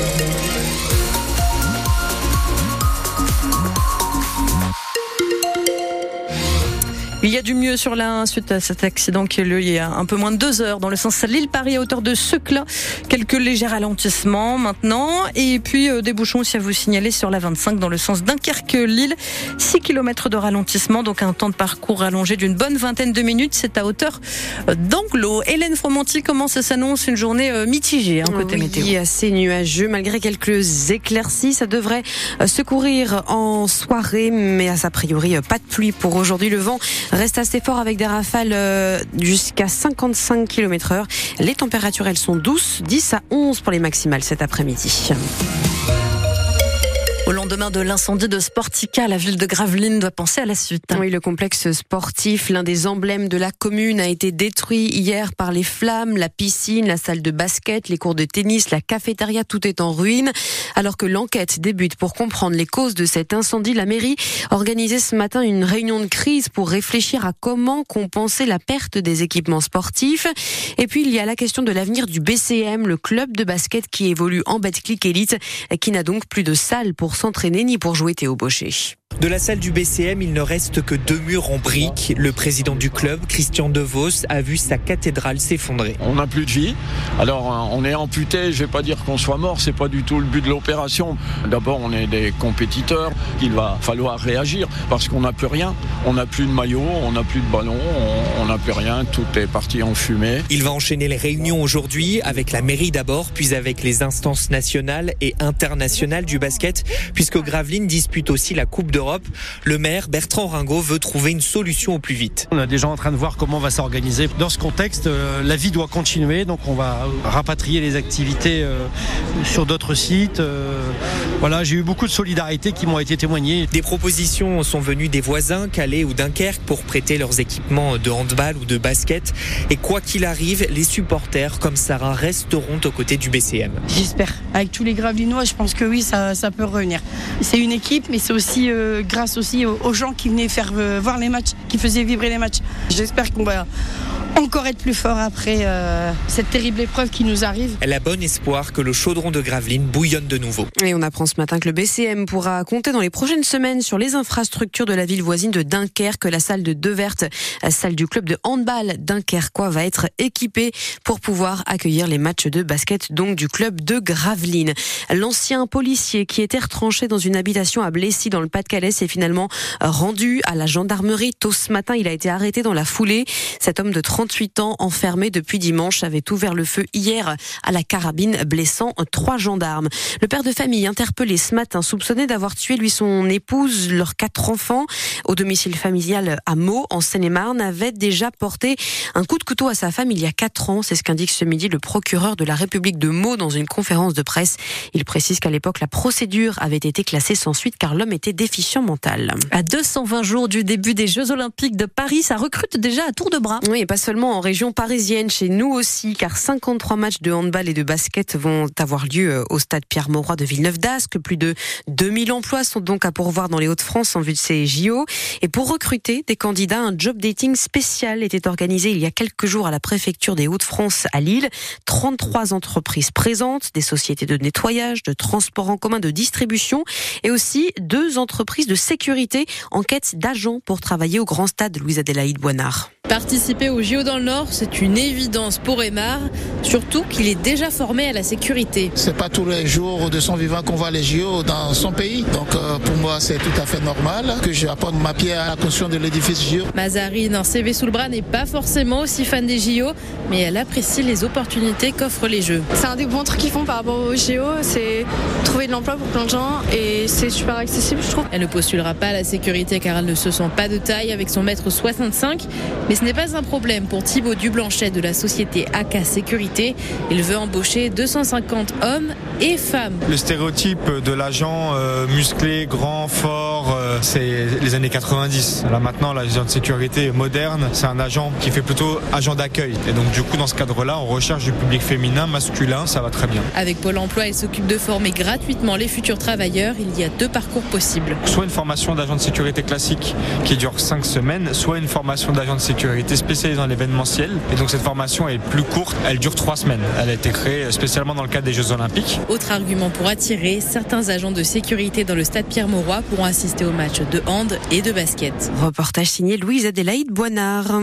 Il y du mieux sur la suite à cet accident qui a eu lieu il y a un peu moins de deux heures dans le sens Lille-Paris à hauteur de Seclin. Quelques légers ralentissements maintenant. Et puis euh, des bouchons aussi à vous signaler sur la 25 dans le sens Dunkerque-Lille. 6 km de ralentissement, donc un temps de parcours allongé d'une bonne vingtaine de minutes. C'est à hauteur euh, d'Anglo. Hélène Fromanti, comment ça s'annonce? Une journée euh, mitigée hein, côté oui, météo assez nuageux malgré quelques éclaircies. Ça devrait secourir en soirée, mais a priori pas de pluie pour aujourd'hui. Le vent reste assez fort avec des rafales euh, jusqu'à 55 km heure. Les températures, elles sont douces, 10 à 11 pour les maximales cet après-midi. Lendemain de l'incendie de Sportica, la ville de Gravelines doit penser à la suite. Oui, le complexe sportif, l'un des emblèmes de la commune, a été détruit hier par les flammes. La piscine, la salle de basket, les cours de tennis, la cafétéria, tout est en ruine. Alors que l'enquête débute pour comprendre les causes de cet incendie, la mairie organisait ce matin une réunion de crise pour réfléchir à comment compenser la perte des équipements sportifs. Et puis, il y a la question de l'avenir du BCM, le club de basket qui évolue en Betclic Elite, qui n'a donc plus de salle pour s'entraîner ni pour jouer Théo Baucher. De la salle du BCM, il ne reste que deux murs en briques. Le président du club, Christian DeVos, a vu sa cathédrale s'effondrer. On n'a plus de vie. Alors euh, on est amputé, je vais pas dire qu'on soit mort, c'est pas du tout le but de l'opération. D'abord, on est des compétiteurs, il va falloir réagir parce qu'on n'a plus rien. On n'a plus de maillot, on n'a plus de ballon, on n'a plus rien, tout est parti en fumée. Il va enchaîner les réunions aujourd'hui avec la mairie d'abord, puis avec les instances nationales et internationales du basket, puisque Gravelines dispute aussi la Coupe le maire Bertrand Ringot veut trouver une solution au plus vite. On est déjà en train de voir comment on va s'organiser. Dans ce contexte, euh, la vie doit continuer, donc on va rapatrier les activités euh, sur d'autres sites. Euh, voilà, j'ai eu beaucoup de solidarité qui m'ont été témoignées. Des propositions sont venues des voisins, Calais ou Dunkerque, pour prêter leurs équipements de handball ou de basket. Et quoi qu'il arrive, les supporters comme Sarah resteront aux côtés du BCM. J'espère. Avec tous les Gravelinois, je pense que oui, ça, ça peut revenir. C'est une équipe, mais c'est aussi grâce aussi aux, gens qui venaient faire euh, voir les matchs, qui faisaient vibrer les matchs. J'espère qu'on va encore être plus fort après euh, cette terrible épreuve qui nous arrive. Elle a bon espoir que le chaudron de Gravelines bouillonne de nouveau. Et on apprend ce matin que le BCM pourra compter dans les prochaines semaines sur les infrastructures de la ville voisine de Dunkerque. La salle de Deverte, la salle du club de handball dunkerquois, va être équipée pour pouvoir accueillir les matchs de basket donc du club de Gravelines. L'ancien policier qui était retranché dans une habitation à Blessy dans le Pas-de-Calais s'est finalement rendu à la gendarmerie. Tôt ce matin, il a été arrêté dans la foulée. Cet homme de 38 ans, enfermé depuis dimanche, avait ouvert le feu hier à la carabine, blessant trois gendarmes. Le père de famille, interpellé ce matin, soupçonné d'avoir tué lui son épouse, leurs quatre enfants, au domicile familial à Meaux, en Seine-et-Marne, avait déjà porté un coup de couteau à sa femme il y a quatre ans. C'est ce qu'indique ce midi le procureur de la République de Meaux dans une conférence de presse. Il précise qu'à l'époque, la procédure avait été classée sans suite car l'homme était déficient mental. À 220 jours du début des Jeux Olympiques de Paris, ça recrute déjà à tour de bras. Oui, et pas seulement en région parisienne, chez nous aussi, car 53 matchs de handball et de basket vont avoir lieu euh, au stade Pierre-Mauroy de Villeneuve-d'Ascq. Plus de 2000 emplois sont donc à pourvoir dans les Hauts-de-France en vue de ces JO. Et pour recruter des candidats, un job dating spécial était organisé il y a quelques jours à la préfecture des Hauts-de-France à Lille. 33 entreprises présentes, des sociétés de nettoyage, de transport en commun, de distribution et aussi deux entreprises de sécurité en quête d'agents pour travailler au grand stade Louise-Adélaïde Boinard. Participer au JO dans le Nord, c'est une évidence pour Emar, surtout qu'il est déjà formé à la sécurité. C'est pas tous les jours de son vivant qu'on voit les JO dans son pays. Donc euh, pour moi, c'est tout à fait normal que j'apporte ma pierre à la construction de l'édifice JO. Mazarine, un CV sous le bras, n'est pas forcément aussi fan des JO, mais elle apprécie les opportunités qu'offrent les Jeux. C'est un des bons trucs qu'ils font par rapport aux JO, c'est trouver de l'emploi pour plein de gens et c'est super accessible, je trouve. Elle ne postulera pas à la sécurité car elle ne se sent pas de taille avec son mètre 65, mais ce n'est pas un problème pour Thibaut Dublanchet de la société AK Sécurité. Il veut embaucher 250 hommes et femmes. Le stéréotype de l'agent euh, musclé, grand, fort, euh, c'est les années 90. Là maintenant, l'agent de sécurité moderne, c'est un agent qui fait plutôt agent d'accueil. Et donc du coup, dans ce cadre-là, on recherche du public féminin, masculin, ça va très bien. Avec Pôle Emploi, il s'occupe de former gratuitement les futurs travailleurs. Il y a deux parcours possibles. Soit une formation d'agent de sécurité classique qui dure 5 semaines, soit une formation d'agent de sécurité sécurité spécialisée dans l'événementiel. Et donc cette formation est plus courte, elle dure trois semaines. Elle a été créée spécialement dans le cadre des Jeux Olympiques. Autre argument pour attirer, certains agents de sécurité dans le stade Pierre-Mauroy pourront assister aux matchs de hand et de basket. Reportage signé Louise Adélaïde Boinard.